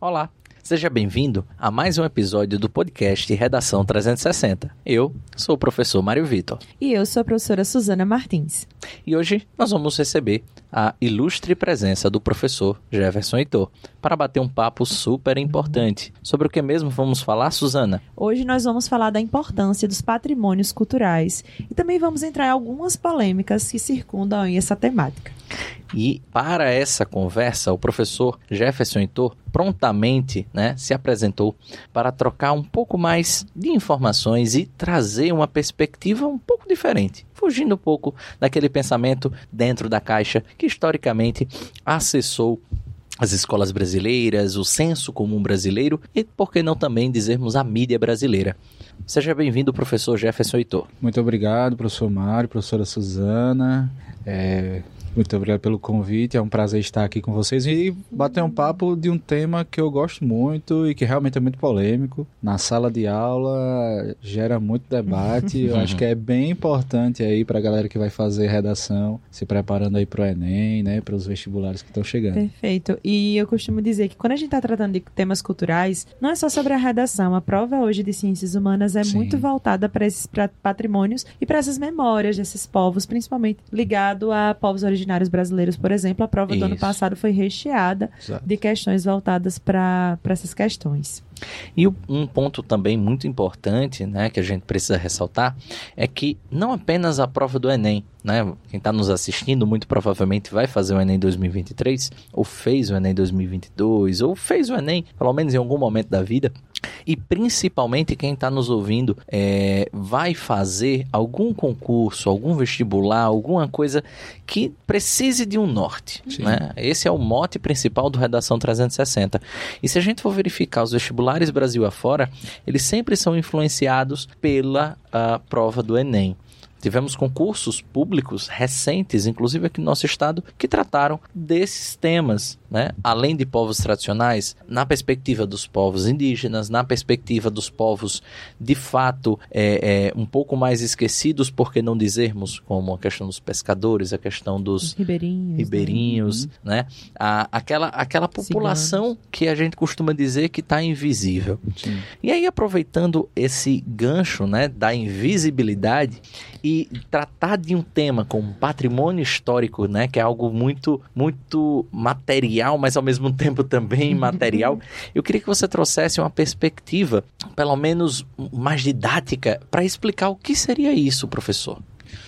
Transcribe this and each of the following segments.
Olá, seja bem-vindo a mais um episódio do podcast Redação 360. Eu sou o professor Mário Vitor. E eu sou a professora Suzana Martins. E hoje nós vamos receber a ilustre presença do professor Jefferson Heitor para bater um papo super importante. Sobre o que mesmo vamos falar, Suzana? Hoje nós vamos falar da importância dos patrimônios culturais e também vamos entrar em algumas polêmicas que circundam essa temática. E para essa conversa, o professor Jefferson Heitor prontamente né, se apresentou para trocar um pouco mais de informações e trazer uma perspectiva um pouco diferente, fugindo um pouco daquele pensamento dentro da caixa que historicamente acessou as escolas brasileiras, o senso comum brasileiro e, por que não também dizermos, a mídia brasileira. Seja bem-vindo, professor Jefferson Heitor. Muito obrigado, professor Mário, professora Suzana. É, muito obrigado pelo convite, é um prazer estar aqui com vocês e bater um papo de um tema que eu gosto muito e que realmente é muito polêmico. Na sala de aula gera muito debate, eu acho que é bem importante aí para a galera que vai fazer redação, se preparando aí para o Enem, né, para os vestibulares que estão chegando. Perfeito. E eu costumo dizer que quando a gente está tratando de temas culturais, não é só sobre a redação. A prova hoje de ciências humanas é Sim. muito voltada para esses patrimônios e para essas memórias desses povos, principalmente ligado a povos originários originários brasileiros, por exemplo, a prova Isso. do ano passado foi recheada Exato. de questões voltadas para essas questões. E um ponto também muito importante, né, que a gente precisa ressaltar, é que não apenas a prova do Enem, né, quem está nos assistindo muito provavelmente vai fazer o Enem 2023, ou fez o Enem 2022, ou fez o Enem, pelo menos em algum momento da vida, e principalmente quem está nos ouvindo é, vai fazer algum concurso, algum vestibular, alguma coisa que precise de um norte. Né? Esse é o mote principal do Redação 360. E se a gente for verificar os vestibulares, Brasil afora, eles sempre são influenciados pela uh, prova do Enem. Tivemos concursos públicos recentes, inclusive aqui no nosso estado, que trataram desses temas, né? além de povos tradicionais, na perspectiva dos povos indígenas, na perspectiva dos povos de fato é, é, um pouco mais esquecidos, por que não dizermos, como a questão dos pescadores, a questão dos ribeirinhos, ribeirinhos né? né? A, aquela, aquela população Ciganos. que a gente costuma dizer que está invisível. Sim. E aí, aproveitando esse gancho né, da invisibilidade, e tratar de um tema como patrimônio histórico, né, que é algo muito muito material, mas ao mesmo tempo também material, eu queria que você trouxesse uma perspectiva, pelo menos mais didática, para explicar o que seria isso, professor.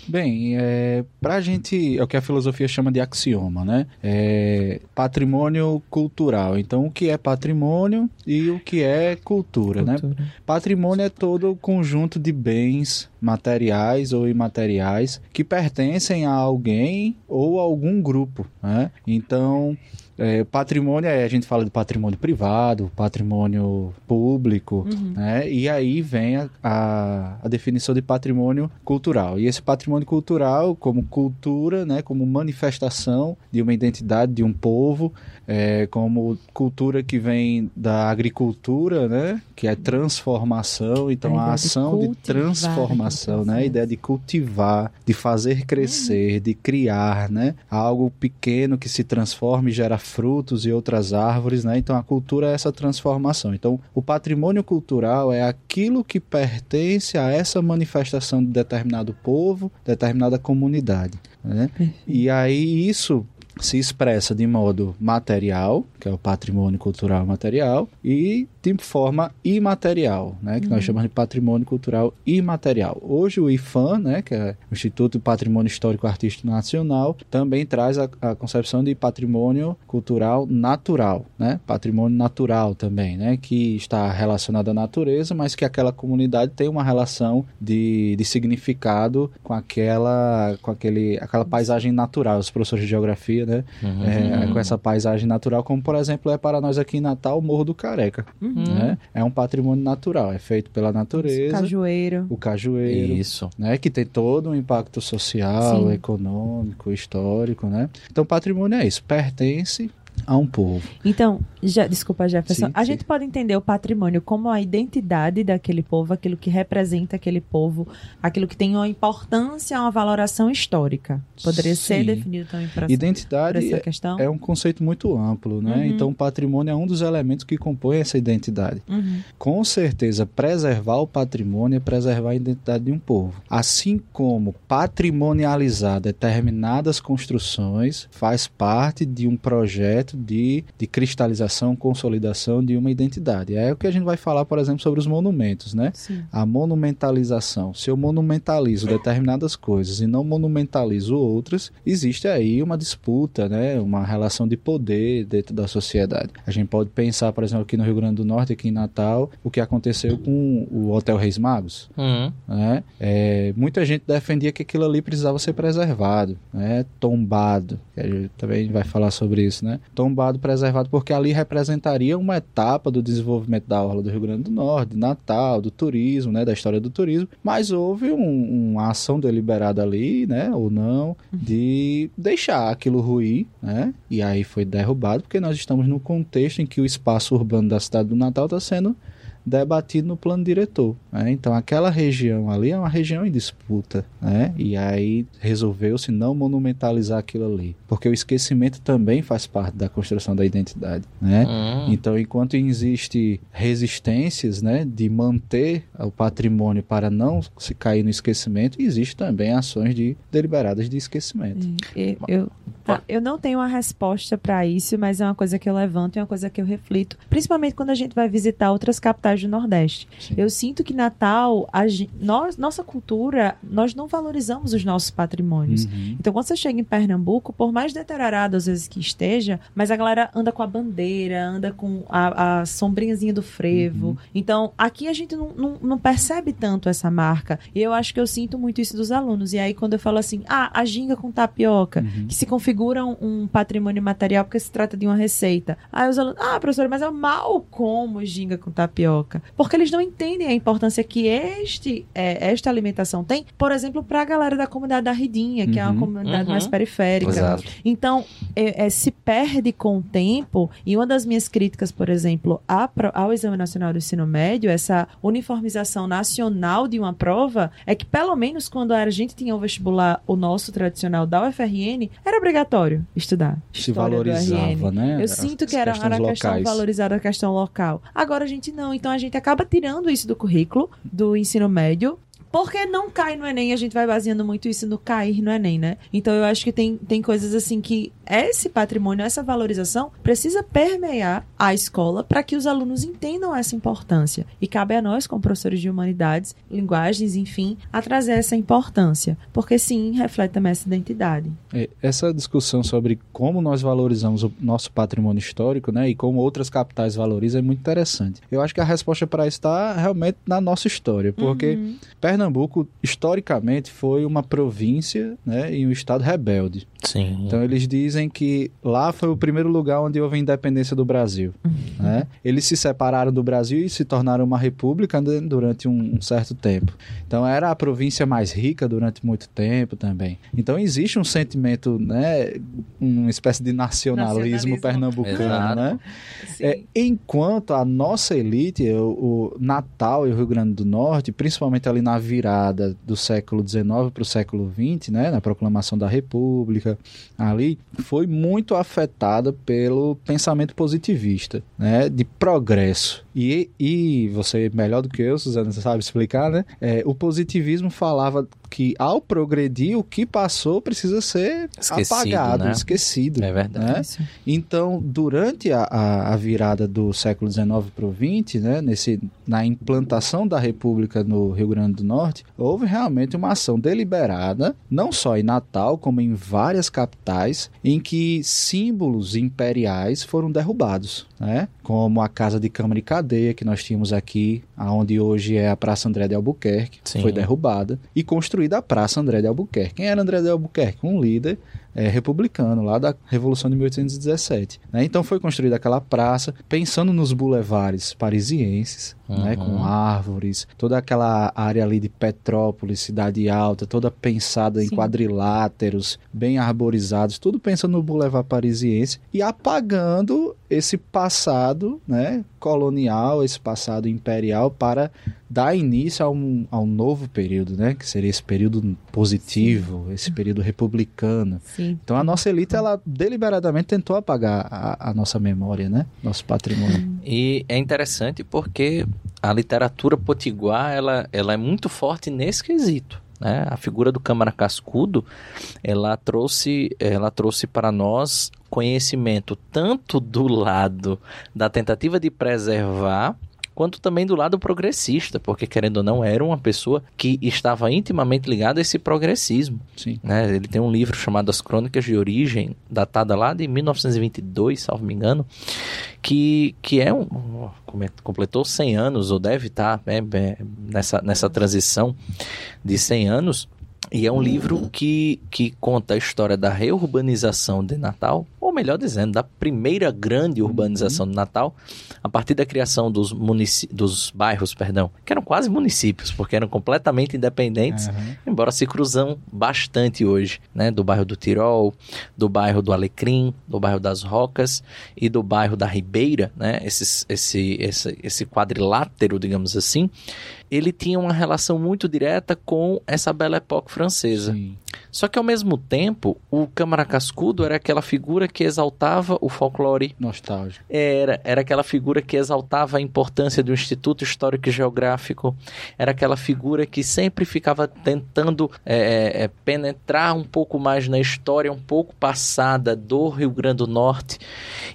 Bem, é, para a gente, é o que a filosofia chama de axioma, né? É patrimônio cultural. Então, o que é patrimônio e o que é cultura, né? cultura. né? Patrimônio é todo o conjunto de bens materiais ou imateriais que pertencem a alguém ou a algum grupo, né? Então, é, patrimônio é, a gente fala de patrimônio privado, patrimônio público, uhum. né? E aí vem a, a, a, definição de patrimônio cultural. E esse patrimônio cultural, como cultura, né? Como manifestação de uma identidade de um povo, é, como cultura que vem da agricultura, né? Que é transformação, então a, a ação de, de transformação, né? A ideia de cultivar, de fazer crescer, de criar, né? Algo pequeno que se transforma e gera frutos e outras árvores, né? Então a cultura é essa transformação. Então o patrimônio cultural é aquilo que pertence a essa manifestação de determinado povo, determinada comunidade. Né? E aí isso se expressa de modo material, que é o patrimônio cultural material, e de forma imaterial, né, que uhum. nós chamamos de patrimônio cultural imaterial. Hoje o IFAM, né, que é o Instituto de Patrimônio Histórico Artístico Nacional, também traz a, a, concepção de patrimônio cultural natural, né, patrimônio natural também, né, que está relacionado à natureza, mas que aquela comunidade tem uma relação de, de significado com aquela, com aquele, aquela paisagem natural. Os professores de geografia, né, uhum. é, com essa paisagem natural, como por exemplo é para nós aqui em Natal o Morro do Careca. Uhum. Uhum. Né? É um patrimônio natural, é feito pela natureza. O cajueiro. O cajueiro. Isso. Né? Que tem todo um impacto social, Sim. econômico, histórico, né? Então, patrimônio é isso, pertence a um povo. Então, já, desculpa, Jefferson, sim, a sim. gente pode entender o patrimônio como a identidade daquele povo, aquilo que representa aquele povo, aquilo que tem uma importância, uma valoração histórica. Poderia sim. ser definido também para Identidade essa questão? é um conceito muito amplo, né? Uhum. Então, o patrimônio é um dos elementos que compõe essa identidade. Uhum. Com certeza, preservar o patrimônio é preservar a identidade de um povo. Assim como patrimonializar determinadas construções faz parte de um projeto de, de cristalização, consolidação de uma identidade. É o que a gente vai falar, por exemplo, sobre os monumentos, né? Sim. A monumentalização. Se eu monumentalizo determinadas coisas e não monumentalizo outras, existe aí uma disputa, né? Uma relação de poder dentro da sociedade. A gente pode pensar, por exemplo, aqui no Rio Grande do Norte, aqui em Natal, o que aconteceu com o Hotel Reis Magos. Uhum. Né? É, muita gente defendia que aquilo ali precisava ser preservado, né? tombado. A gente também vai falar sobre isso, né? Tombado, preservado, porque ali representaria uma etapa do desenvolvimento da orla do Rio Grande do Norte, de Natal, do turismo, né? da história do turismo. Mas houve um, uma ação deliberada ali, né? ou não, de deixar aquilo ruir, né? e aí foi derrubado, porque nós estamos no contexto em que o espaço urbano da cidade do Natal está sendo debatido no plano diretor. Né? Então, aquela região ali é uma região em disputa, né? e aí resolveu-se não monumentalizar aquilo ali, porque o esquecimento também faz parte da construção da identidade. Né? Uhum. Então, enquanto existe resistências né, de manter o patrimônio para não se cair no esquecimento, existe também ações de deliberadas de esquecimento. Eu, eu, tá, eu não tenho uma resposta para isso, mas é uma coisa que eu levanto, é uma coisa que eu reflito, principalmente quando a gente vai visitar outras capitais do Nordeste. Sim. Eu sinto que Natal, a, nós, nossa cultura, nós não valorizamos os nossos patrimônios. Uhum. Então, quando você chega em Pernambuco, por mais deteriorado às vezes que esteja, mas a galera anda com a bandeira, anda com a, a sombrinhazinha do frevo. Uhum. Então, aqui a gente não, não, não, percebe tanto essa marca. E eu acho que eu sinto muito isso dos alunos. E aí, quando eu falo assim, ah, a ginga com tapioca, uhum. que se configura um, um, patrimônio material porque se trata de uma receita. Aí os alunos, ah, professor, mas eu mal como ginga com tapioca porque eles não entendem a importância que este, é, esta alimentação tem, por exemplo, para a galera da comunidade da Ridinha, que uhum, é uma uhum. comunidade uhum. mais periférica. Exato. Então, é, é, se perde com o tempo, e uma das minhas críticas, por exemplo, ao Exame Nacional do Ensino Médio, essa uniformização nacional de uma prova, é que pelo menos quando a gente tinha o vestibular, o nosso tradicional da UFRN, era obrigatório estudar. Se valorizava, né? Eu sinto que era, era a questão valorizada a questão local. Agora a gente não. Então a gente acaba tirando isso do currículo do ensino médio porque não cai no Enem, a gente vai baseando muito isso no cair no Enem, né? Então eu acho que tem, tem coisas assim que esse patrimônio, essa valorização, precisa permear a escola para que os alunos entendam essa importância. E cabe a nós, como professores de humanidades, linguagens, enfim, a trazer essa importância. Porque sim, reflete também essa identidade. É, essa discussão sobre como nós valorizamos o nosso patrimônio histórico, né? E como outras capitais valorizam é muito interessante. Eu acho que a resposta para isso está realmente na nossa história. Porque uhum. Pernambuco, historicamente, foi uma província né, e um estado rebelde. Sim. Então eles dizem que lá foi o primeiro lugar onde houve a independência do Brasil. Uhum. Né? Eles se separaram do Brasil e se tornaram uma república durante um, um, certo tempo. Então era a província mais rica durante muito tempo também. Então existe um sentimento, né, uma espécie de nacionalismo, nacionalismo. pernambucano, Exato. né? É, enquanto a nossa elite, o, o Natal e o Rio Grande do Norte, principalmente ali na virada do século XIX para o século XX, né, na proclamação da República, ali, foi muito afetada pelo pensamento positivista, né, de progresso. E, e você, melhor do que eu, Suzana, você sabe explicar, né? É, o positivismo falava que ao progredir, o que passou precisa ser esquecido, apagado, né? esquecido. É verdade. Né? Então, durante a, a, a, virada do século XIX para o XX, né, nesse, na implantação da República no Rio Grande do Norte, houve realmente uma ação deliberada, não só em Natal, como em várias capitais, em que símbolos imperiais foram derrubados, né? Como a Casa de Câmara e Cadeia, que nós tínhamos aqui, aonde hoje é a Praça André de Albuquerque, Sim. foi derrubada, e construída a Praça André de Albuquerque. Quem era André de Albuquerque? Um líder é, republicano, lá da Revolução de 1817. Né? Então foi construída aquela praça pensando nos bulevares parisienses, uhum. né? com árvores, toda aquela área ali de Petrópolis, Cidade Alta, toda pensada Sim. em quadriláteros, bem arborizados, tudo pensando no boulevard parisiense e apagando esse passado né, colonial, esse passado imperial para dar início a um, a um novo período, né? Que seria esse período positivo, Sim. esse período republicano. Sim. Então a nossa elite, ela deliberadamente tentou apagar a, a nossa memória, né? Nosso patrimônio. E é interessante porque a literatura potiguar, ela, ela é muito forte nesse quesito. Né? A figura do Câmara Cascudo, ela trouxe, ela trouxe para nós conhecimento tanto do lado da tentativa de preservar quanto também do lado progressista, porque querendo ou não, era uma pessoa que estava intimamente ligada a esse progressismo. Sim. Né? Ele tem um livro chamado As Crônicas de Origem, datada lá de 1922, salvo me engano, que, que é um. completou 100 anos, ou deve estar né, nessa, nessa transição de 100 anos. E é um livro que, que conta a história da reurbanização de Natal, ou melhor dizendo, da primeira grande urbanização de Natal, a partir da criação dos, dos bairros, perdão, que eram quase municípios, porque eram completamente independentes, uhum. embora se cruzam bastante hoje, né? Do bairro do Tirol, do bairro do Alecrim, do bairro das Rocas e do bairro da Ribeira, né? Esse, esse, esse, esse quadrilátero, digamos assim, ele tinha uma relação muito direta com essa Belle Époque francesa. Sim. Só que ao mesmo tempo, o Câmara Cascudo era aquela figura que exaltava o folclore. Nostálgico. Era, era aquela figura que exaltava a importância do Instituto Histórico e Geográfico. Era aquela figura que sempre ficava tentando é, é, é, penetrar um pouco mais na história, um pouco passada do Rio Grande do Norte.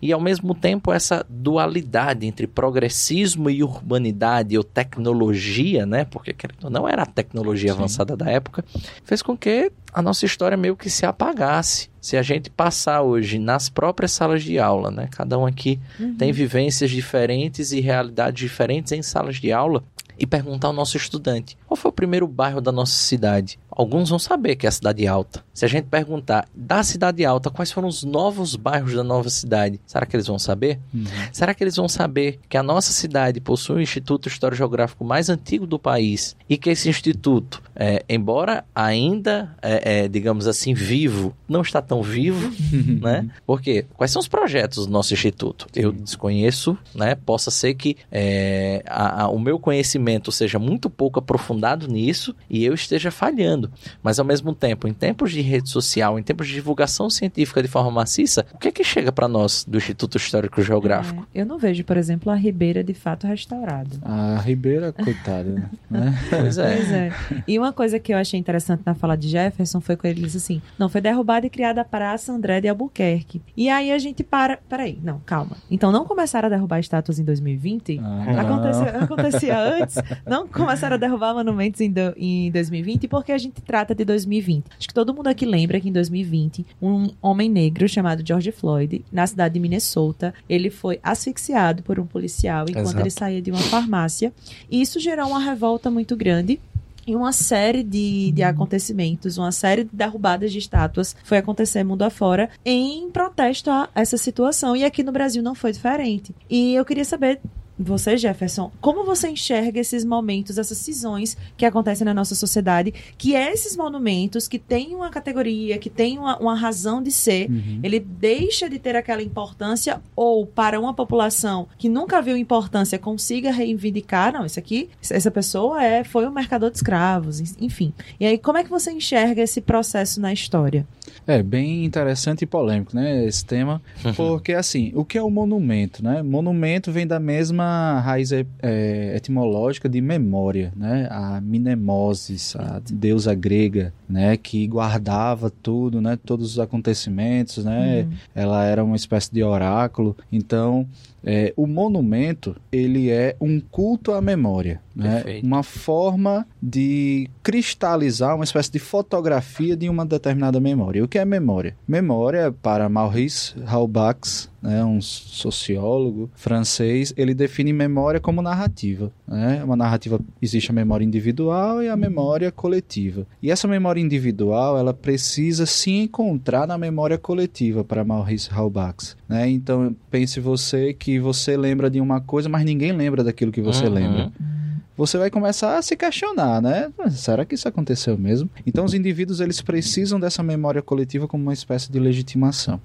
E ao mesmo tempo, essa dualidade entre progressismo e urbanidade ou tecnologia, né? Porque não era a tecnologia Sim. avançada da época, fez com que a nossa história meio que se apagasse. Se a gente passar hoje nas próprias salas de aula, né? Cada um aqui uhum. tem vivências diferentes e realidades diferentes em salas de aula e perguntar ao nosso estudante: qual foi o primeiro bairro da nossa cidade? Alguns vão saber que é a cidade alta. Se a gente perguntar da cidade alta quais foram os novos bairros da nova cidade, será que eles vão saber? Uhum. Será que eles vão saber que a nossa cidade possui o Instituto Histórico Geográfico mais antigo do país e que esse instituto, é, embora ainda, é, é, digamos assim, vivo, não está tão vivo, né? Porque quais são os projetos do nosso instituto? Eu desconheço, né? Possa ser que é, a, a, o meu conhecimento seja muito pouco aprofundado nisso e eu esteja falhando mas ao mesmo tempo, em tempos de rede social, em tempos de divulgação científica de forma maciça, o que é que chega para nós do Instituto Histórico Geográfico? É, eu não vejo, por exemplo, a Ribeira de fato restaurada. A Ribeira, coitada, né? Pois é. Pois é. E uma coisa que eu achei interessante na fala de Jefferson foi quando ele disse assim: não, foi derrubada e criada a Praça André de Albuquerque. E aí a gente para. Peraí, não, calma. Então não começaram a derrubar estátuas em 2020? Ah, acontecia, acontecia antes? Não começaram a derrubar monumentos em, do, em 2020 porque a gente trata de 2020. Acho que todo mundo aqui lembra que em 2020, um homem negro chamado George Floyd, na cidade de Minnesota, ele foi asfixiado por um policial enquanto Exato. ele saía de uma farmácia. E isso gerou uma revolta muito grande e uma série de, de acontecimentos, uma série de derrubadas de estátuas foi acontecer mundo afora em protesto a essa situação. E aqui no Brasil não foi diferente. E eu queria saber você, Jefferson, como você enxerga esses momentos, essas cisões que acontecem na nossa sociedade, que é esses monumentos que têm uma categoria, que têm uma, uma razão de ser, uhum. ele deixa de ter aquela importância ou para uma população que nunca viu importância consiga reivindicar, não, isso aqui, essa pessoa é foi um mercador de escravos, enfim. E aí, como é que você enxerga esse processo na história? É bem interessante e polêmico, né, esse tema, porque assim, o que é o monumento, né? Monumento vem da mesma raiz é, etimológica de memória, né? A Mnemoses, a deusa grega, né, que guardava tudo, né, todos os acontecimentos, né? Uhum. Ela era uma espécie de oráculo. Então, é, o monumento ele é um culto à memória. Né? Uma forma de cristalizar uma espécie de fotografia de uma determinada memória. O que é memória? Memória, para Maurice Halbach, né, um sociólogo francês, ele define memória como narrativa. Né? Uma narrativa existe a memória individual e a memória coletiva. E essa memória individual, ela precisa se encontrar na memória coletiva para Maurice Halbach. Né? Então pense você que você lembra de uma coisa, mas ninguém lembra daquilo que você uhum. lembra você vai começar a se questionar, né? Será que isso aconteceu mesmo? Então os indivíduos eles precisam dessa memória coletiva como uma espécie de legitimação.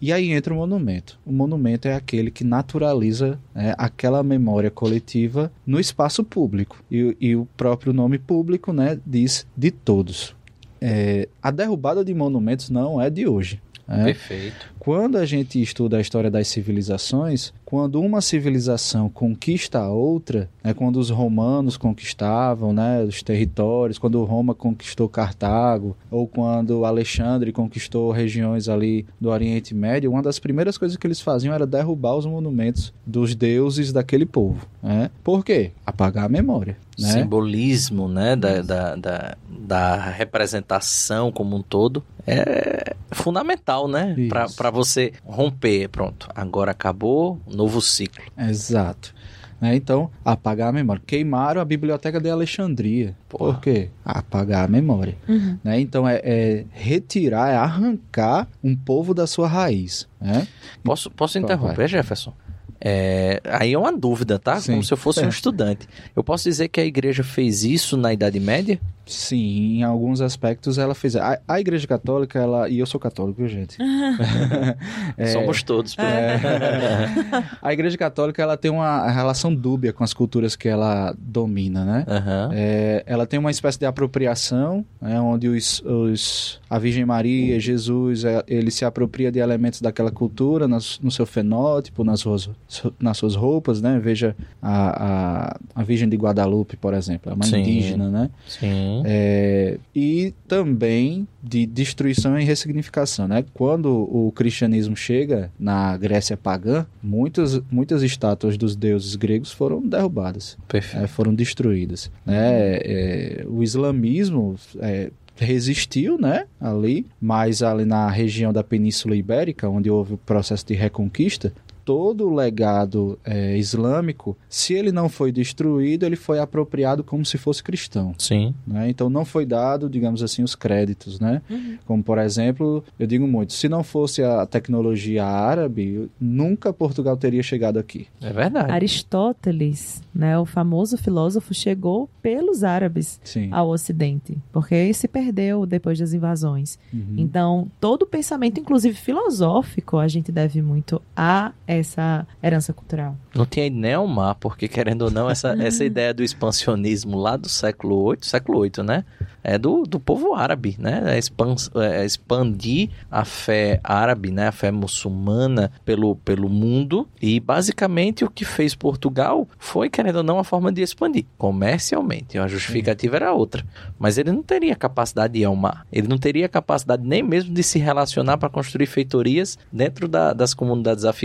E aí entra o monumento. O monumento é aquele que naturaliza né, aquela memória coletiva no espaço público. E, e, o próprio nome público né, diz de todos. É, a derrubada de monumentos não é de hoje. É? Perfeito. Quando a gente estuda a história das civilizações, quando uma civilização conquista a outra, né, quando os romanos conquistavam né, os territórios, quando Roma conquistou Cartago, ou quando Alexandre conquistou regiões ali do Oriente Médio, uma das primeiras coisas que eles faziam era derrubar os monumentos dos deuses daquele povo. Né? Por quê? Apagar a memória. Né? Simbolismo né, da, da, da, da representação como um todo é fundamental, né? Para você romper, pronto, agora acabou, novo ciclo. Exato. Né? Então, apagar a memória. Queimaram a biblioteca de Alexandria. Porra. Por quê? Apagar a memória. Uhum. Né? Então, é, é, retirar, é arrancar um povo da sua raiz. Né? Posso, posso interromper, Jefferson? É, aí é uma dúvida, tá? Sim. Como se eu fosse é. um estudante. Eu posso dizer que a igreja fez isso na Idade Média? Sim, em alguns aspectos ela fez. A, a Igreja Católica, ela. E eu sou católico, gente? é, Somos todos. É, a Igreja Católica, ela tem uma relação dúbia com as culturas que ela domina, né? Uhum. É, ela tem uma espécie de apropriação, né, onde os, os, a Virgem Maria, Jesus, é, ele se apropria de elementos daquela cultura nas, no seu fenótipo, nas suas, nas suas roupas, né? Veja a, a, a Virgem de Guadalupe, por exemplo, é uma Sim. indígena, né? Sim. É, e também de destruição e ressignificação. Né? Quando o cristianismo chega na Grécia pagã, muitas, muitas estátuas dos deuses gregos foram derrubadas, é, foram destruídas. Né? É, o islamismo é, resistiu, né, ali, mas ali na região da Península Ibérica, onde houve o processo de reconquista, todo o legado é, islâmico, se ele não foi destruído, ele foi apropriado como se fosse cristão. Sim. Né? Então não foi dado, digamos assim, os créditos, né? Uhum. Como por exemplo, eu digo muito, se não fosse a tecnologia árabe, nunca Portugal teria chegado aqui. É verdade. Aristóteles, né, o famoso filósofo, chegou pelos árabes Sim. ao Ocidente, porque se perdeu depois das invasões. Uhum. Então todo o pensamento, inclusive filosófico, a gente deve muito a essa herança cultural. Não tinha Neomar, porque querendo ou não, essa, essa ideia do expansionismo lá do século VIII, século VIII, né? É do, do povo árabe, né? É, expans, é expandir a fé árabe, né? A fé muçulmana pelo, pelo mundo. E basicamente o que fez Portugal foi, querendo ou não, a forma de expandir comercialmente. A justificativa era outra. Mas ele não teria capacidade de almar. Ele não teria capacidade nem mesmo de se relacionar para construir feitorias dentro da, das comunidades africanas,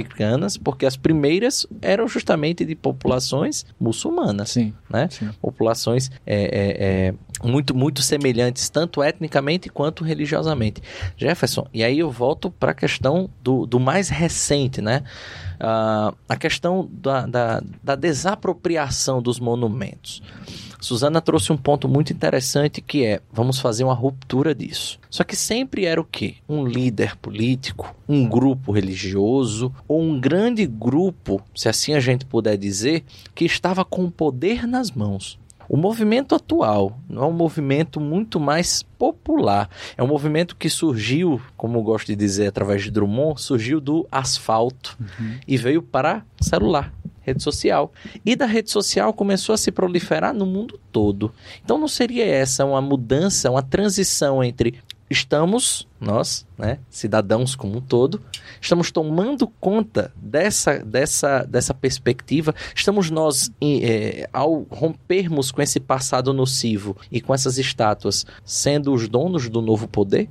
porque as primeiras eram justamente de populações muçulmanas. Sim. Né? Sim. Populações é, é, é, muito, muito semelhantes, tanto etnicamente quanto religiosamente. Jefferson, e aí eu volto para a questão do, do mais recente, né? Uh, a questão da, da, da desapropriação dos monumentos. Suzana trouxe um ponto muito interessante que é: vamos fazer uma ruptura disso. Só que sempre era o quê? Um líder político, um grupo religioso ou um grande grupo, se assim a gente puder dizer, que estava com o poder nas mãos. O movimento atual não é um movimento muito mais popular. É um movimento que surgiu, como eu gosto de dizer através de Drummond, surgiu do asfalto uhum. e veio para celular rede social. E da rede social começou a se proliferar no mundo todo. Então não seria essa uma mudança, uma transição entre estamos, nós, né, cidadãos como um todo, estamos tomando conta dessa, dessa, dessa perspectiva, estamos nós, é, ao rompermos com esse passado nocivo e com essas estátuas, sendo os donos do novo poder?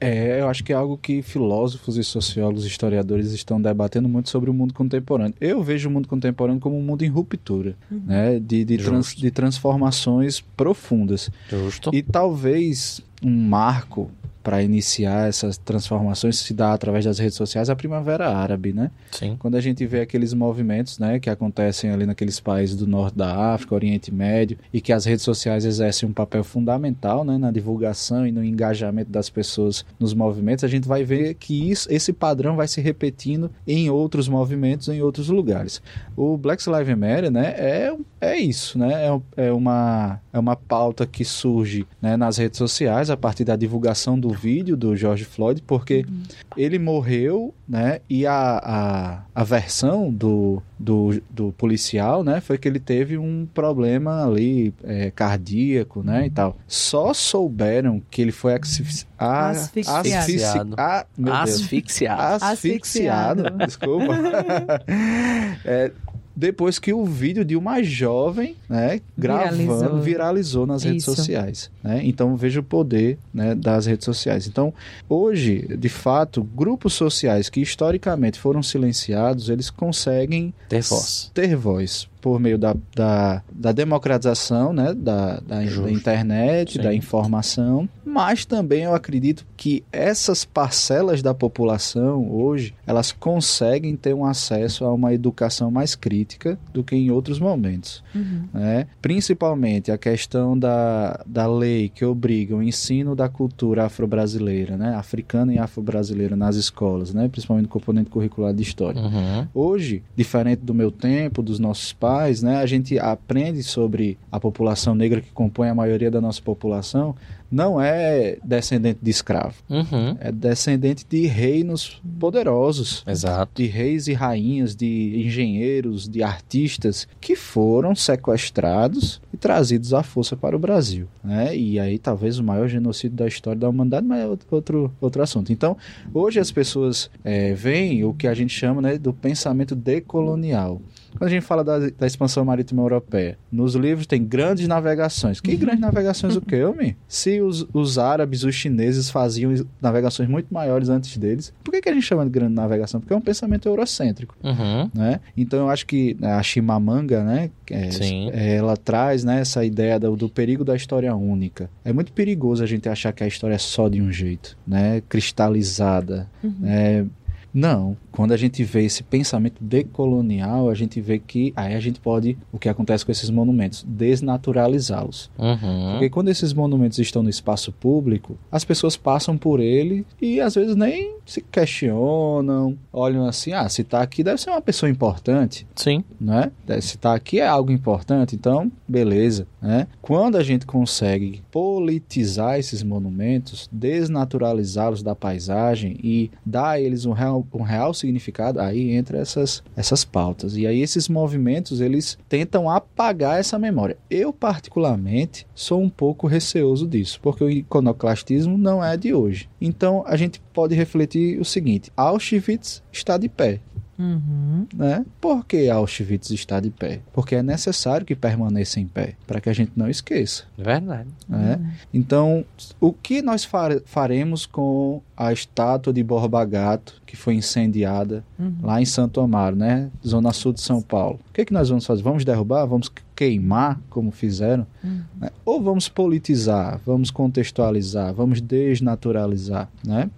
É, eu acho que é algo que filósofos e sociólogos, historiadores estão debatendo muito sobre o mundo contemporâneo. Eu vejo o mundo contemporâneo como um mundo em ruptura, uhum. né? De, de, trans, de transformações profundas. Justo. E talvez um marco para iniciar essas transformações se dá através das redes sociais a primavera árabe, né? Sim. Quando a gente vê aqueles movimentos, né, que acontecem ali naqueles países do norte da África, Oriente Médio, e que as redes sociais exercem um papel fundamental, né, na divulgação e no engajamento das pessoas nos movimentos, a gente vai ver que isso, esse padrão vai se repetindo em outros movimentos, em outros lugares. O Black Lives Matter, né, é, é isso, né? É, é uma é uma pauta que surge, né, nas redes sociais a partir da divulgação do vídeo do George Floyd, porque uhum. ele morreu, né? E a, a, a versão do, do, do, policial, né? Foi que ele teve um problema ali é, cardíaco, né? E tal. Só souberam que ele foi asfixi a, asfixiado. Asfixiado. A, asfixiado. asfixiado. Desculpa. é, depois que o vídeo de uma jovem, né, gravando, viralizou, viralizou nas Isso. redes sociais. Né? Então veja o poder né, das redes sociais. Então, hoje, de fato, grupos sociais que historicamente foram silenciados, eles conseguem ter voz. Ter voz por meio da, da, da democratização né, da, da, da internet, Sim. da informação, mas também eu acredito que essas parcelas da população hoje elas conseguem ter um acesso a uma educação mais crítica do que em outros momentos. Uhum. Né? Principalmente a questão da, da lei que obriga o ensino da cultura afro-brasileira, né? africana e afro-brasileira nas escolas, né? principalmente no componente curricular de história. Uhum. Hoje, diferente do meu tempo, dos nossos pais, pais, né, a gente aprende sobre a população negra que compõe a maioria da nossa população, não é descendente de escravo. Uhum. É descendente de reinos poderosos. Exato. De reis e rainhas, de engenheiros, de artistas que foram sequestrados e trazidos à força para o Brasil. Né? E aí talvez o maior genocídio da história da humanidade, mas é outro, outro assunto. Então, hoje as pessoas é, veem o que a gente chama né, do pensamento decolonial. Quando a gente fala da, da expansão marítima europeia, nos livros tem grandes navegações. Que grandes navegações o que, homem? Se os, os árabes, os chineses faziam navegações muito maiores antes deles, por que, que a gente chama de grande navegação? Porque é um pensamento eurocêntrico. Uhum. Né? Então eu acho que a Chimamanga, né, é, é, ela traz né, essa ideia do, do, perigo da história única. É muito perigoso a gente achar que a história é só de um jeito, né, cristalizada, uhum. né, não. Quando a gente vê esse pensamento decolonial, a gente vê que aí a gente pode, o que acontece com esses monumentos, desnaturalizá-los. Uhum. Porque quando esses monumentos estão no espaço público, as pessoas passam por ele e às vezes nem se questionam, olham assim, ah, se está aqui deve ser uma pessoa importante. Sim. Né? Se está aqui é algo importante, então beleza. Né? Quando a gente consegue politizar esses monumentos, desnaturalizá-los da paisagem e dar a eles um real um real significado, aí entra essas, essas pautas. E aí esses movimentos, eles tentam apagar essa memória. Eu, particularmente, sou um pouco receoso disso, porque o iconoclastismo não é de hoje. Então, a gente pode refletir o seguinte, Auschwitz está de pé. Uhum. Né? Por que Auschwitz está de pé? Porque é necessário que permaneça em pé, para que a gente não esqueça. Verdade. Né? Uhum. Então, o que nós faremos com a estátua de Borba Gato, que foi incendiada uhum. lá em Santo Amaro, né? Zona sul de São Paulo? O que, é que nós vamos fazer? Vamos derrubar? Vamos queimar, como fizeram? Uhum. Né? Ou vamos politizar, vamos contextualizar, vamos desnaturalizar, né?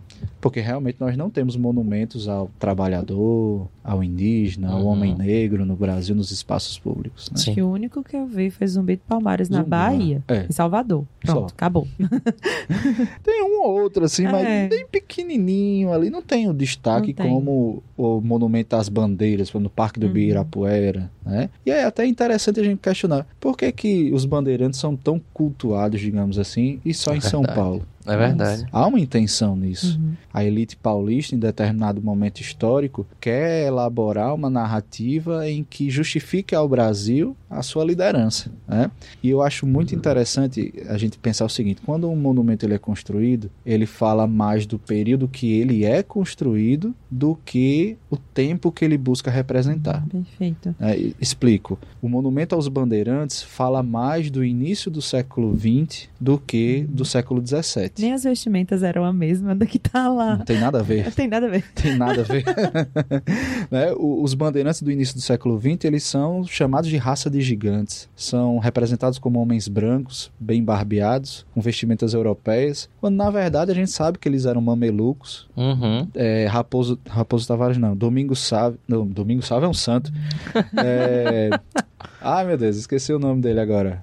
Porque realmente nós não temos monumentos ao trabalhador, ao indígena, ao uhum. homem negro no Brasil, nos espaços públicos. Né? Sim. Que o único que eu vi foi Zumbi de Palmares Zumbi, na Bahia, é. em Salvador. Pronto, Só. acabou. tem um ou outro, assim, é. mas bem pequenininho ali. Não tem o destaque tem. como o Monumento às Bandeiras, no Parque do uhum. Ibirapuera, né? E é até interessante a gente questionar por que, que os bandeirantes são tão cultuados, digamos assim, e só é em verdade. São Paulo? É verdade. Há uma intenção nisso. Uhum. A elite paulista, em determinado momento histórico, quer elaborar uma narrativa em que justifique ao Brasil a sua liderança. Né? E eu acho muito interessante a gente pensar o seguinte: quando um monumento ele é construído, ele fala mais do período que ele é construído do que o tempo que ele busca representar. Perfeito. É, explico. O Monumento aos Bandeirantes fala mais do início do século XX do que do século XVII. 17. Nem as vestimentas eram a mesma da que tá lá. Não tem nada a ver. Não tem nada a ver. Tem nada a ver. né? Os bandeirantes do início do século XX, eles são chamados de raça de gigantes. São representados como homens brancos, bem barbeados, com vestimentas europeias, quando na verdade a gente sabe que eles eram mamelucos. Uhum. É, Raposo, Raposo Tavares não, Domingo Sávio, não, Domingo Sávio é um santo. É... Ai meu Deus, esqueci o nome dele agora.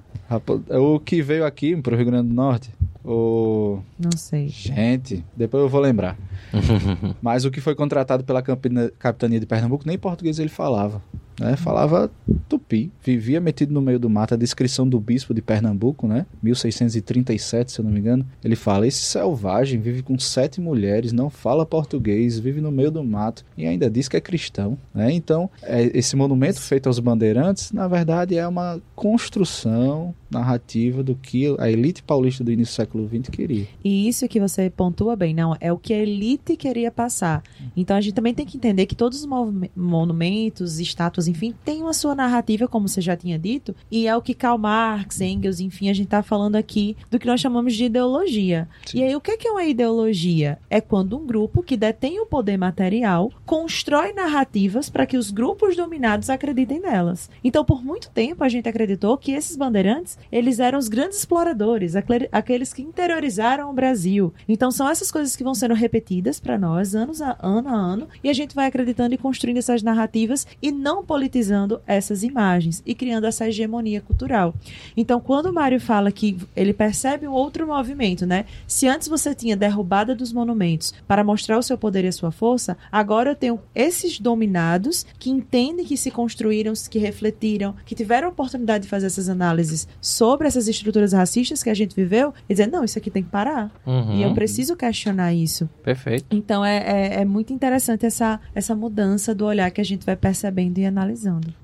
O que veio aqui pro Rio Grande do Norte. O... Não sei. Gente, depois eu vou lembrar. Mas o que foi contratado pela capitania de Pernambuco, nem português ele falava. Né? Falava tupi, vivia metido no meio do mato. A descrição do bispo de Pernambuco, né? 1637, se eu não me engano, ele fala: esse selvagem vive com sete mulheres, não fala português, vive no meio do mato e ainda diz que é cristão. Né? Então, é, esse monumento feito aos bandeirantes, na verdade, é uma construção narrativa do que a elite paulista do início do século XX queria. E isso que você pontua bem, não, é o que a elite queria passar. Então a gente também tem que entender que todos os monumentos, estátuas, enfim, têm uma sua narrativa, como você já tinha dito, e é o que Karl Marx, Engels, enfim, a gente está falando aqui do que nós chamamos de ideologia. Sim. E aí, o que é, que é uma ideologia? É quando um grupo que detém o poder material constrói narrativas para que os grupos dominados acreditem nelas. Então, por muito tempo, a gente acreditou que esses bandeirantes eles eram os grandes exploradores, aqueles que interiorizaram o Brasil. Então são essas coisas que vão sendo repetidas para nós anos a ano a ano e a gente vai acreditando e construindo essas narrativas e não politizando essas imagens e criando essa hegemonia cultural. Então quando o Mário fala que ele percebe um outro movimento, né? Se antes você tinha derrubada dos monumentos para mostrar o seu poder e a sua força, agora eu tenho esses dominados que entendem que se construíram, que refletiram, que tiveram a oportunidade de fazer essas análises sobre essas estruturas racistas que a gente viveu e dizer, não, isso aqui tem que parar. Uhum. E eu preciso questionar isso. Perfeito. Então é, é, é, muito interessante essa, essa mudança do olhar que a gente vai percebendo e analisando.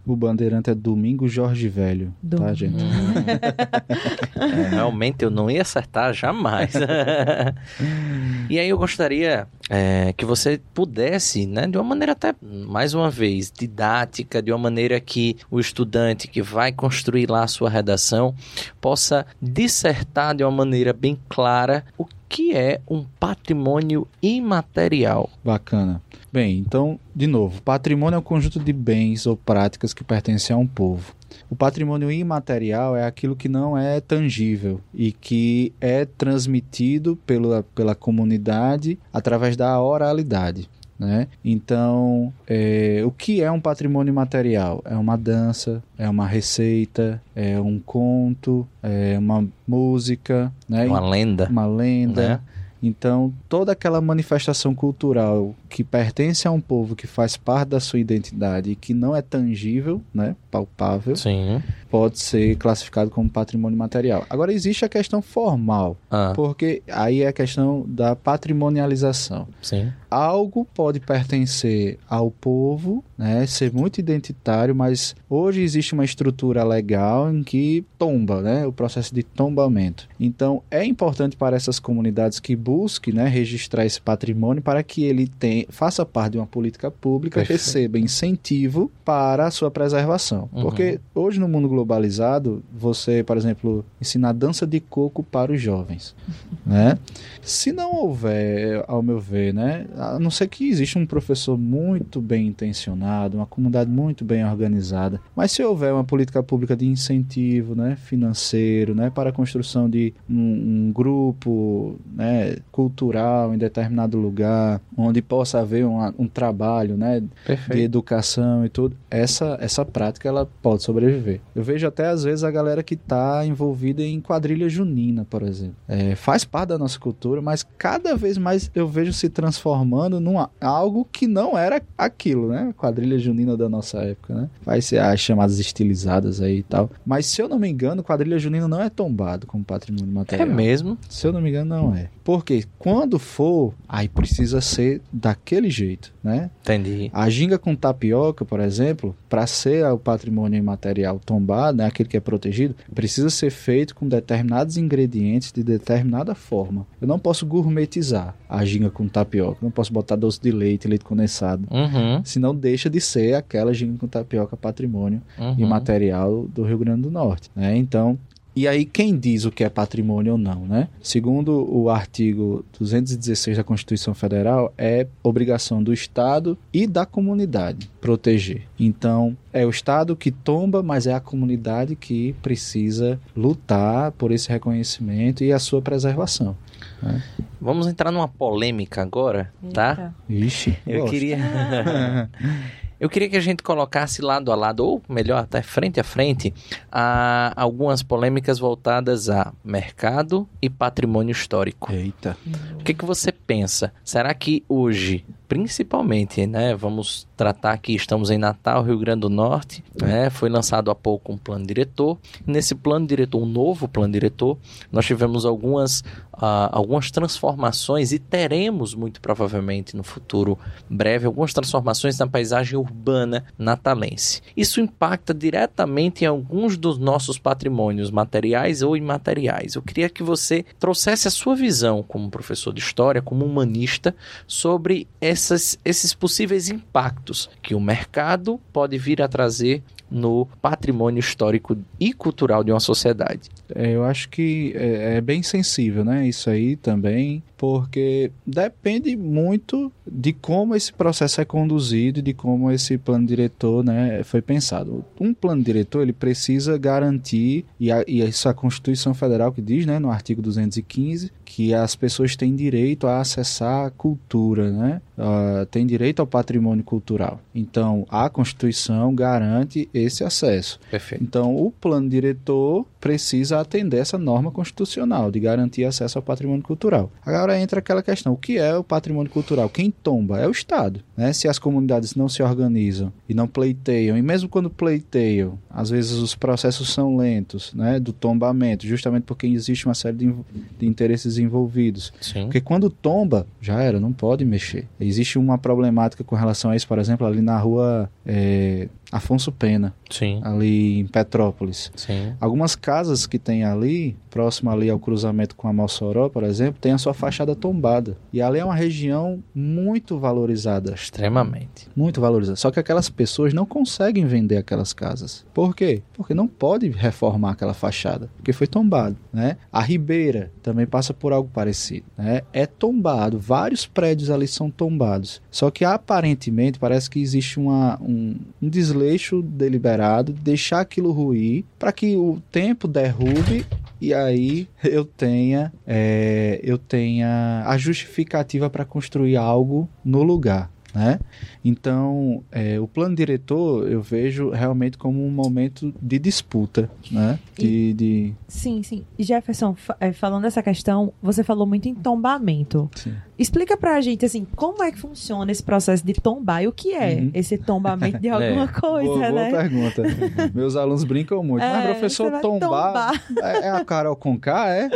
O bandeirante é Domingo Jorge Velho, tá, Domingo. tá, gente? é, realmente eu não ia acertar jamais. e aí eu gostaria é, que você pudesse, né, de uma maneira até, mais uma vez, didática, de uma maneira que o estudante que vai construir lá a sua redação possa dissertar de uma maneira bem clara o que é um patrimônio imaterial. Bacana. Bem, então, de novo, patrimônio é um conjunto de bens ou práticas que pertencem a um povo. O patrimônio imaterial é aquilo que não é tangível e que é transmitido pela, pela comunidade através da oralidade. Né? Então, é, o que é um patrimônio material? É uma dança, é uma receita, é um conto, é uma música, né? uma lenda, uma lenda. Né? Então, toda aquela manifestação cultural que pertence a um povo, que faz parte da sua identidade e que não é tangível, né, palpável, Sim. pode ser classificado como patrimônio material. Agora, existe a questão formal, ah. porque aí é a questão da patrimonialização. Sim. Algo pode pertencer ao povo, né, ser muito identitário, mas hoje existe uma estrutura legal em que tomba, né, o processo de tombamento. Então, é importante para essas comunidades que busque né, registrar esse patrimônio para que ele tenha, faça parte de uma política pública, Perfeito. receba incentivo para a sua preservação. Uhum. Porque hoje no mundo globalizado, você, por exemplo, ensinar dança de coco para os jovens. Né? Se não houver, ao meu ver, né, a não ser que exista um professor muito bem intencionado, uma comunidade muito bem organizada, mas se houver uma política pública de incentivo né, financeiro né, para a construção de um, um grupo né, cultural em determinado lugar, onde possa haver um, um trabalho né, de educação e tudo, essa, essa prática ela pode sobreviver. Eu vejo até às vezes a galera que está envolvida em quadrilha junina, por exemplo. É, faz parte da nossa cultura, mas cada vez mais eu vejo se transformando num algo que não era aquilo, né? Quadrilha junina da nossa época, né? Vai ser as chamadas estilizadas aí e tal. Mas se eu não me engano, quadrilha junina não é tombado como patrimônio material. É mesmo? Se eu não me engano, não é. Porque quando for, aí precisa ser daquele jeito, né? Entendi. A ginga com tapioca, por exemplo, para ser o patrimônio imaterial tombado, né, aquele que é protegido, precisa ser feito com determinados ingredientes de determinada forma. Eu não posso gourmetizar a ginga com tapioca, não posso botar doce de leite, leite condensado, uhum. senão deixa de ser aquela ginga com tapioca patrimônio uhum. imaterial do Rio Grande do Norte, né? Então, E aí, quem diz o que é patrimônio ou não, né? Segundo o artigo 216 da Constituição Federal, é obrigação do Estado e da comunidade proteger. Então, é o Estado que tomba, mas é a comunidade que precisa lutar por esse reconhecimento e a sua preservação. Né? Vamos entrar numa polêmica agora, tá? Ixi, Eu gosto. queria. Eu queria que a gente colocasse lado a lado, ou melhor, até frente a frente, a algumas polêmicas voltadas a mercado e patrimônio histórico. Eita. O que, que você pensa? Será que hoje, principalmente, né, vamos tratar que estamos em Natal, Rio Grande do Norte, né, foi lançado há pouco um plano diretor. Nesse plano diretor, um novo plano diretor, nós tivemos algumas, ah, algumas transformações e teremos muito provavelmente no futuro breve algumas transformações na paisagem urbana natalense. Isso impacta diretamente em alguns dos nossos patrimônios materiais ou imateriais. Eu queria que você trouxesse a sua visão como professor de história, como humanista, sobre essas, esses possíveis impactos que o mercado pode vir a trazer no patrimônio histórico e cultural de uma sociedade. É, eu acho que é, é bem sensível, né? Isso aí também, porque depende muito de como esse processo é conduzido e de como esse plano diretor, né, foi pensado. Um plano diretor ele precisa garantir e, a, e isso a Constituição Federal que diz, né, no artigo 215, que as pessoas têm direito a acessar a cultura, né? Uh, tem direito ao patrimônio cultural. Então, a Constituição garante esse acesso. Perfeito. Então, o plano diretor precisa atender essa norma constitucional de garantir acesso ao patrimônio cultural. Agora entra aquela questão: o que é o patrimônio cultural? Quem tomba é o Estado. Né? Se as comunidades não se organizam e não pleiteiam, e mesmo quando pleiteiam, às vezes os processos são lentos né? do tombamento, justamente porque existe uma série de, de interesses envolvidos. Sim. Porque quando tomba, já era, não pode mexer. Existe uma problemática com relação a isso, por exemplo, ali na rua é, Afonso Pena, Sim. ali em Petrópolis. Sim. Algumas casas que tem ali, próximo ali ao cruzamento com a Mossoró, por exemplo, tem a sua fachada tombada. E ali é uma região muito valorizada, Extremamente. muito valorizada. Só que aquelas pessoas não conseguem vender aquelas casas. Por quê? Porque não pode reformar aquela fachada, porque foi tombado, né? A Ribeira também passa por algo parecido, né? É tombado, vários prédios ali são tombados. Só que aparentemente parece que existe uma, um, um desleixo deliberado de deixar aquilo ruir para que o tempo derrube e aí eu tenha é, eu tenha a justificativa para construir algo no lugar. Né? Então, é, o plano diretor eu vejo realmente como um momento de disputa, né? De, de... Sim, sim. Jefferson, é, falando dessa questão, você falou muito em tombamento. Sim. Explica pra gente, assim, como é que funciona esse processo de tombar e o que é Uhum. esse tombamento de alguma coisa, boa, boa né? pergunta. Meus alunos brincam muito. É, Mas, professor, vai tombar, É, é a Carol com K, é?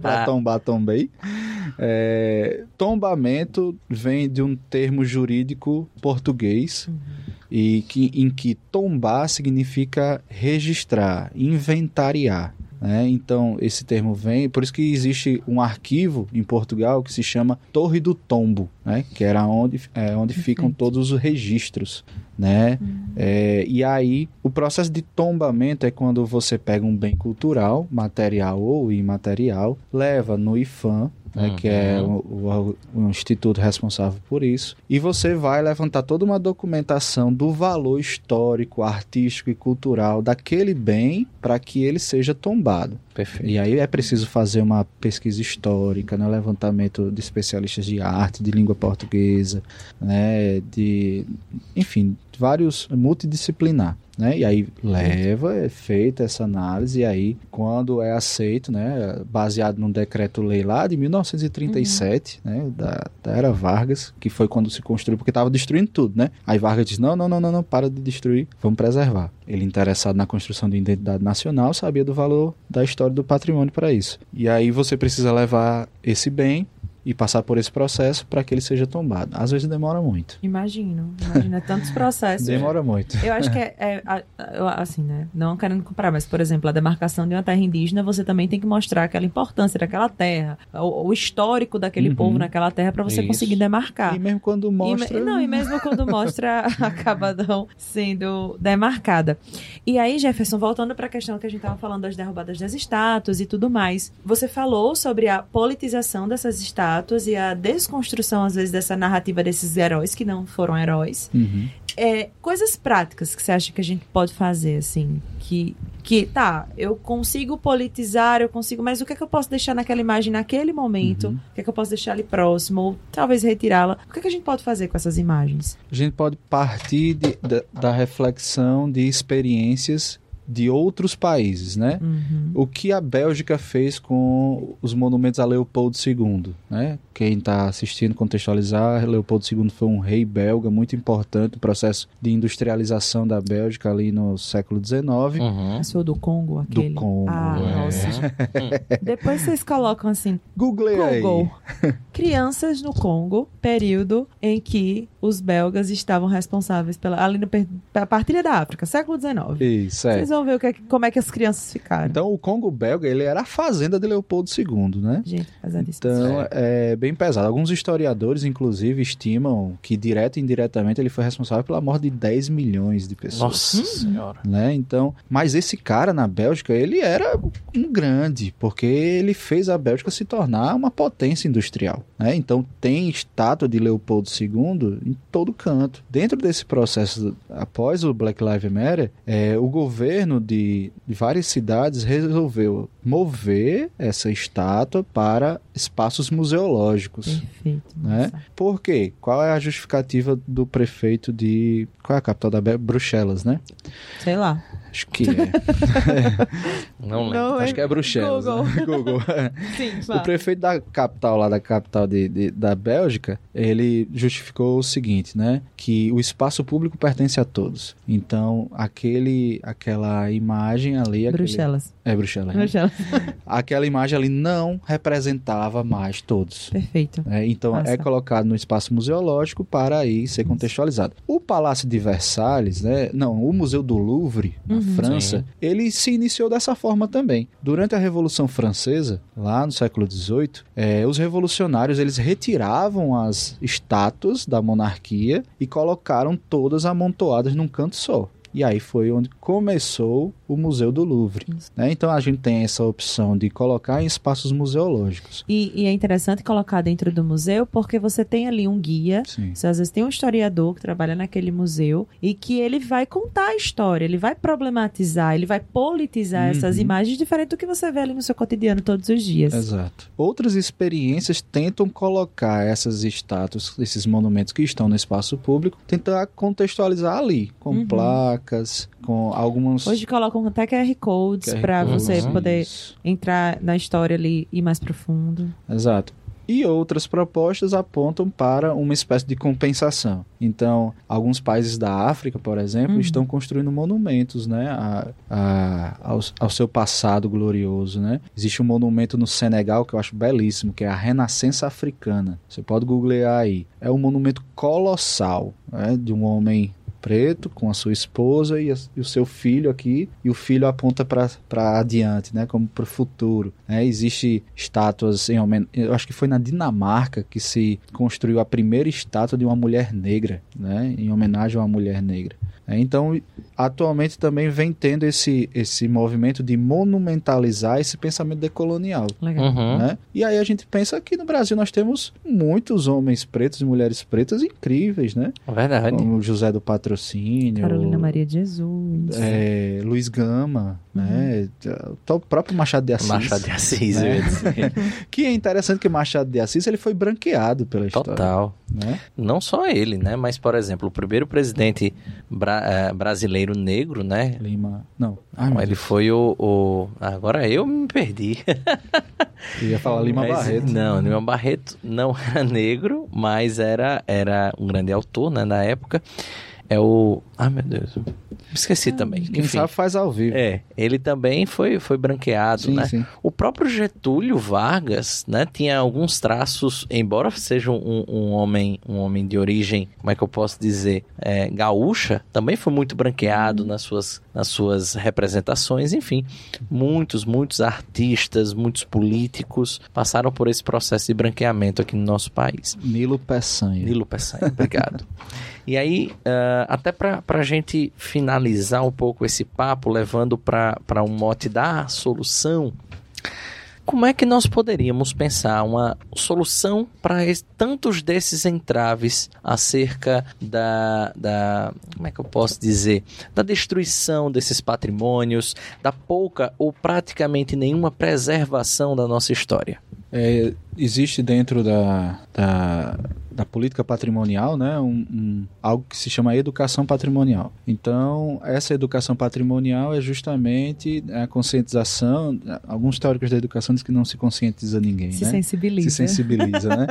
pra tombar, tombei. É, tombamento vem de um termo jurídico português e que, em que tombar significa registrar, inventariar. Né? Então, esse termo vem, por isso que existe um arquivo em Portugal que se chama Torre do Tombo, né? que era onde, é, onde ficam todos os registros. Né? É, e aí, o processo de tombamento é quando você pega um bem cultural, material ou imaterial, leva no IFAM, né, que é o, o- o instituto responsável por isso, e você vai levantar toda uma documentação do valor histórico, artístico e cultural daquele bem para que ele seja tombado. Perfeito. E aí é preciso fazer uma pesquisa histórica, né, levantamento de especialistas de arte, de língua portuguesa, né, de, enfim, vários multidisciplinar. Né? E aí leva, é feita essa análise, e aí, quando é aceito, né, baseado num decreto-lei lá de 1937, né, da, da era Vargas, que foi quando se construiu, porque estava destruindo tudo, né? Aí Vargas diz: não, não, não, não, não, para de destruir, vamos preservar. Ele, interessado na construção de identidade nacional, sabia do valor da história do patrimônio para isso. E aí você precisa levar esse bem e passar por esse processo para que ele seja tombado. Às vezes demora muito. Imagino, imagina tantos processos. demora muito. Eu acho que é, é, é, assim, né? Não querendo comparar, mas por exemplo, a demarcação de uma terra indígena, você também tem que mostrar aquela importância daquela terra, o, o histórico daquele uhum. povo naquela terra para você Isso. conseguir demarcar. E mesmo quando mostra, e, não, e mesmo quando mostra acaba não sendo demarcada. E aí, Jefferson, voltando para a questão que a gente estava falando das derrubadas das estátuas e tudo mais, você falou sobre a politização dessas estátuas e a desconstrução às vezes dessa narrativa desses heróis que não foram heróis. Uhum. É, coisas práticas que você acha que a gente pode fazer, assim, que, que, tá, eu consigo politizar, eu consigo, mas o que é que eu posso deixar naquela imagem naquele momento? Uhum. O que é que eu posso deixar ali próximo? Ou talvez retirá-la? O que é que a gente pode fazer com essas imagens? A gente pode partir de, da, da reflexão de experiências de outros países, né? Uhum. O que a Bélgica fez com os monumentos a Leopoldo II, né? Quem está assistindo contextualizar, Leopoldo II foi um rei belga muito importante no processo de industrialização da Bélgica ali no século XIX. Uhum. Foi do Congo, aquele? Do Congo, ah, é. nossa. Depois vocês colocam assim, Google Google. aí. Crianças no Congo, período em que os belgas estavam responsáveis pela ali no, a partilha da África, século XIX. Isso, é. Vocês vão ver o que é, como é que as crianças ficaram. Então, o Congo belga, ele era a fazenda de Leopoldo II, né? Gente, Então, é. é bem pesado. Alguns historiadores, inclusive, estimam que direto e indiretamente ele foi responsável pela morte de 10 milhões de pessoas. Nossa hum. senhora. Né? Então, mas esse cara na Bélgica, ele era um grande, porque ele fez a Bélgica se tornar uma potência industrial, né? Então, tem estátua de Leopoldo II em todo canto. Dentro desse processo, após o Black Lives Matter, é, o governo de, de várias cidades resolveu mover essa estátua para espaços museológicos. Perfeito. Né? Por quê? Qual é a justificativa do prefeito de. Qual é a capital da Bruxelas, né? Sei lá. Acho que é. Não lembro. Não, Acho que é Bruxelas. Google. Né? Google. Sim, O prefeito da capital, lá da capital de, de, da Bélgica, ele justificou o seguinte, né? Que o espaço público pertence a todos. Então, aquele, aquela imagem ali... Bruxelas. Aquele... É, Bruxelas. Bruxelas. aquela imagem ali não representava mais todos. Perfeito. É, então, Nossa. é colocado no espaço museológico para aí ser contextualizado. O Palácio de Versalhes, né? Não, o Museu do Louvre, na uhum. França, Sim. ele se iniciou dessa forma também. Durante a Revolução Francesa, lá no século XVIII, é, os revolucionários eles retiravam as estátuas da monarquia e colocaram todas amontoadas num canto só. E aí foi onde começou o Museu do Louvre. Né? Então a gente tem essa opção de colocar em espaços museológicos. E, e, é interessante colocar dentro do museu porque você tem ali um guia, você às vezes tem um historiador que trabalha naquele museu e que ele vai contar a história, ele vai problematizar, ele vai politizar uhum. essas imagens diferente do que você vê ali no seu cotidiano todos os dias. Exato. Outras experiências tentam colocar essas estátuas, esses monumentos que estão no espaço público, tentar contextualizar ali, com uhum. placas, com alguns. Hoje colocam até QR Codes para você poder entrar na história ali e ir mais profundo. Exato. E outras propostas apontam para uma espécie de compensação. Então, alguns países da África, por exemplo, uhum. estão construindo monumentos né, a, a, ao, ao, seu passado glorioso. Né? Existe um monumento no Senegal que eu acho belíssimo, que é a Renascença Africana. Você pode googlear aí. É um monumento colossal né, de um homem preto com a sua esposa e, a, e o seu filho aqui e o filho aponta para adiante, né, como para o futuro. Né? Existe estátuas em homen... eu acho que foi na Dinamarca que se construiu a primeira estátua de uma mulher negra, né, em homenagem a uma mulher negra. É, então, atualmente também vem tendo esse, esse movimento de monumentalizar esse pensamento decolonial. Legal. Uhum. Né? E aí a gente pensa que no Brasil nós temos muitos homens pretos e mulheres pretas incríveis, né? É verdade. Como José do Patrocínio. Carolina Maria de Jesus. É, Luiz Gama, uhum. né? O próprio Machado de Assis. Machado de Assis, né? que é interessante que Machado de Assis ele foi branqueado pela história. Total. Né? Não só ele, né? Mas, por exemplo, o primeiro presidente bra é, brasileiro negro, né? Lima. Não. Ai, ele Deus. foi o, o, Agora eu me perdi. Eu ia falar Lima mas, Barreto. Não, Lima Barreto não era negro, mas era, era um grande autor, né? Na época. É o. Ah, meu Deus. Esqueci ah, também. Quem Enfim, sabe faz ao vivo. É, ele também foi, foi branqueado, sim, né? Sim. O próprio Getúlio Vargas, né, tinha alguns traços, embora seja um, um homem um homem de origem, como é que eu posso dizer, é, gaúcha, também foi muito branqueado hum. nas, suas, nas suas representações. Enfim, muitos, muitos artistas, muitos políticos passaram por esse processo de branqueamento aqui no nosso país. Nilo Peçanha. Nilo Peçanha, obrigado. E aí, uh, até para a gente finalizar um pouco esse papo, levando para um mote da solução, como é que nós poderíamos pensar uma solução para tantos desses entraves acerca da, da. Como é que eu posso dizer? Da destruição desses patrimônios, da pouca ou praticamente nenhuma preservação da nossa história? É, existe dentro da, da da política patrimonial, né, um, um, algo que se chama educação patrimonial. Então, essa educação patrimonial é justamente a conscientização. Alguns teóricos da educação dizem que não se conscientiza ninguém, se né? sensibiliza, se sensibiliza, né?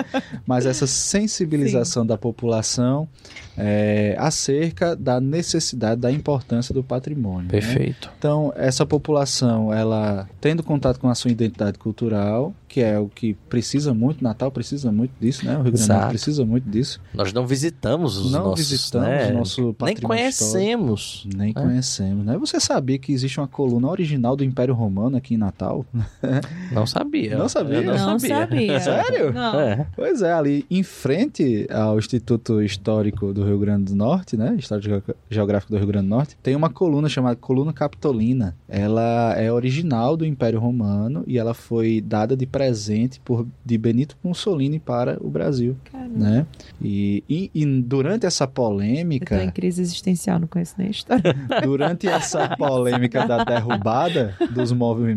Mas essa sensibilização Sim. da população é, acerca da necessidade, da importância do patrimônio. Né? Perfeito. Né? Então, essa população, ela tendo contato com a sua identidade cultural, que é o que precisa muito, Natal precisa muito disso, né? O Rio Grande do Norte precisa muito disso. Nós não visitamos os não nossos, visitamos né? o nosso patrimônio Nem conhecemos. Histórico. Nem é. conhecemos, né? Você sabia que existe uma coluna original do Império Romano aqui em Natal? Não sabia. Não sabia? não, não sabia. sabia. Sério? Não. É. Pois é, ali em frente ao Instituto Histórico do Rio Grande do Norte, né? História Geográfico do Rio Grande do Norte, tem uma coluna chamada Coluna Capitolina. Ela é original do Império Romano e ela foi dada de presente por de Benito Mussolini para o Brasil, Caramba. né? E, e, e, durante essa polêmica, Eu tô em crise existencial, não conheço nem a história. Durante essa polêmica da derrubada dos,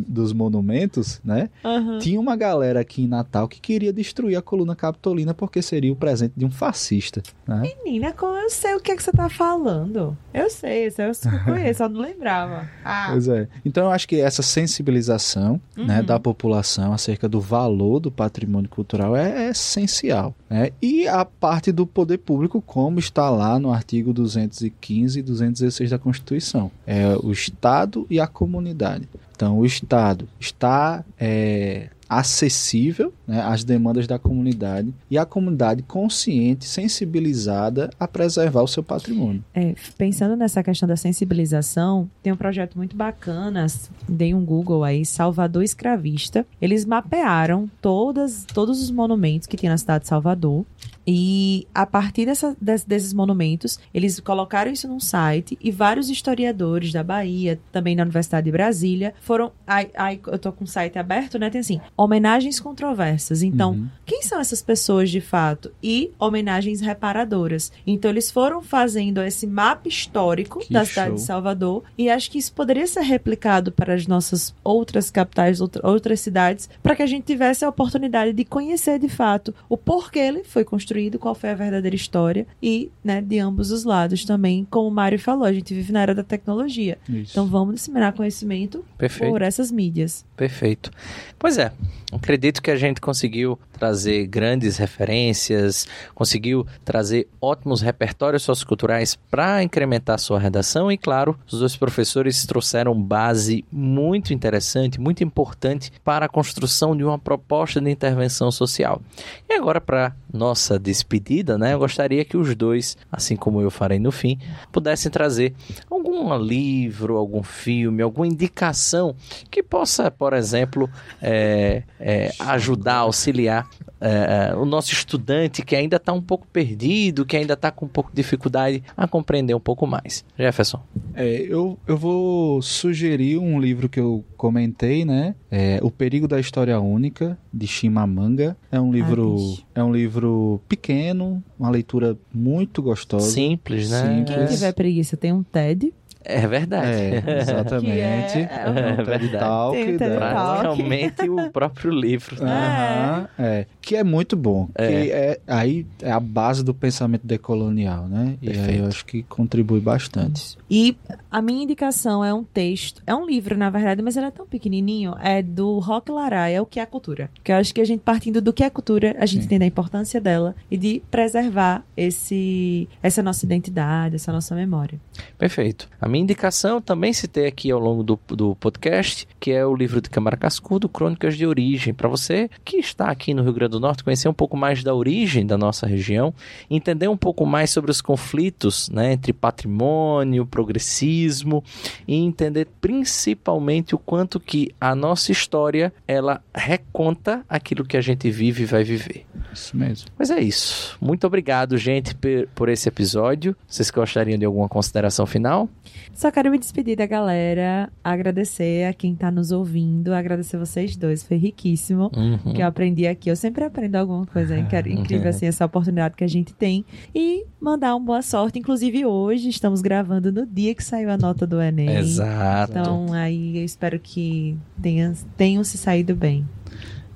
dos monumentos, né? Uhum. Tinha uma galera aqui em Natal que queria destruir a coluna capitolina porque seria o presente de um fascista. Né? Menina, eu sei o que, é que você tá falando. Eu sei, eu conheço, só não lembrava. Ah. Pois é. Então eu acho que essa sensibilização né, uhum. né, da população acerca do valor do patrimônio cultural é, é essencial. Né? E a parte do poder público, como está lá no artigo 215 e 216 da Constituição. É o Estado e a comunidade. Então, o Estado está é, acessível né, às demandas da comunidade e a comunidade consciente, sensibilizada a preservar o seu patrimônio. É, pensando nessa questão da sensibilização, tem um projeto muito bacana, dei um Google aí, Salvador Escravista. Eles mapearam todas, todos os monumentos que tem na cidade de Salvador e a partir dessa, desses monumentos, eles colocaram isso num site e vários historiadores da Bahia, também da Universidade de Brasília, foram. Aí, aí eu tô com o site aberto, né? Tem assim, homenagens controversas. Então, uhum. quem são essas pessoas de fato? E homenagens reparadoras. Então, eles foram fazendo esse mapa histórico que da cidade show. de Salvador e acho que isso poderia ser replicado para as nossas outras capitais, outras cidades, para que a gente tivesse a oportunidade de conhecer de fato o porquê ele foi construído construído, qual foi a verdadeira história e, né, de ambos os lados também, como o Mário falou, a gente vive na era da tecnologia. Isso. Então vamos disseminar conhecimento Perfeito. por essas mídias. Perfeito. Pois é, acredito que a gente conseguiu trazer grandes referências, conseguiu trazer ótimos repertórios socioculturais para incrementar sua redação e, claro, os dois professores trouxeram base muito interessante, muito importante para a construção de uma proposta de intervenção social. E agora, para nossa despedida, né, eu gostaria que os dois, assim como eu farei no fim, pudessem trazer algum livro, algum filme, alguma indicação que possa, por exemplo, é, é, ajudar, auxiliar é, é, o nosso estudante que ainda está um pouco perdido, que ainda está com um pouco de dificuldade a compreender um pouco mais. Jefferson. É, eu, eu vou sugerir um livro que eu comentei, né? É O Perigo da História Única, de Chimamanga. É um livro, ah, é um livro pequeno, uma leitura muito gostosa. Simples, né? Simples. Quem tiver preguiça tem um TED É verdade. É, exatamente. Que é- é, um TED Talk, Tem o TED né? Talk. Praticamente o próprio livro. Aham, é. Que é muito bom. É. Que é, aí é a base do pensamento decolonial, né? E aí Perfeito. eu acho que contribui bastante. E a minha indicação é um texto, é um livro, na verdade, mas ele é tão pequenininho, é do Roque Laraia, O que é cultura. Que eu acho que a gente, partindo do que é cultura, a gente Sim. entende a importância dela e de preservar esse, essa nossa identidade, essa nossa memória. Perfeito. A minha indicação também citei aqui ao longo do, do podcast, que é o livro de Câmara Cascudo, Crônicas de Origem. Para você que está aqui no Rio Grande do Norte, conhecer um pouco mais da origem da nossa região, entender um pouco mais sobre os conflitos né, entre patrimônio, progressismo e entender principalmente o quanto que a nossa história ela reconta aquilo que a gente vive e vai viver. Isso mesmo. Mas é isso. Muito obrigado, gente, por esse episódio. Vocês gostariam de alguma consideração final? Só quero me despedir da galera, agradecer a quem tá nos ouvindo, agradecer vocês dois, foi riquíssimo. Uhum. que eu aprendi aqui. Eu sempre aprendo alguma coisa inca- incrível, assim, essa oportunidade que a gente tem. E mandar uma boa sorte. Inclusive, hoje estamos gravando no dia que saiu a nota do Enem. Exato. Então, aí eu espero que tenham, tenham se saído bem.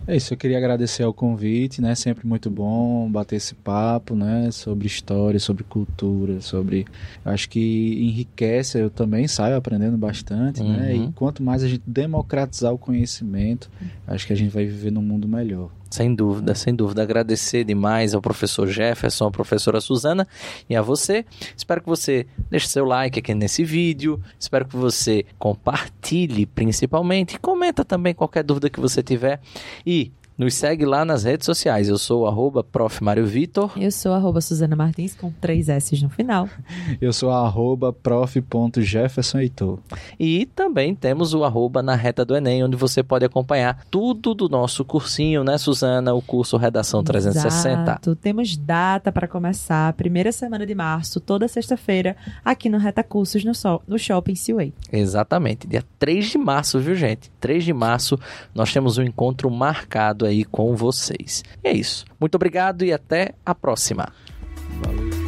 É isso, eu queria agradecer ao convite, né? Sempre muito bom bater esse papo, né? Sobre história, sobre cultura, sobre. Acho que enriquece, eu também saio aprendendo bastante, né? Uhum. E quanto mais a gente democratizar o conhecimento, acho que a gente vai viver num mundo melhor. Sem dúvida, sem dúvida. Agradecer demais ao professor Jefferson, à professora Suzana e a você. Espero que você deixe seu like aqui nesse vídeo. Espero que você compartilhe principalmente. Comenta também qualquer dúvida que você tiver. E nos segue lá nas redes sociais. Eu sou o arroba Prof. Mário Vitor. Eu sou arroba Suzana Martins, com três S no final. Eu sou arroba prof.jeffersonheitor. E também temos o arroba na reta do Enem, onde você pode acompanhar tudo do nosso cursinho, né, Suzana? O curso Redação 360. Exato. Temos data para começar, primeira semana de março, toda sexta-feira, aqui no Reta Cursos, no, so- no Shopping Seaway. Exatamente, dia 3 de março, viu, gente? 3 de março nós temos um encontro marcado aí com vocês. E é isso. Muito obrigado e até a próxima. Valeu.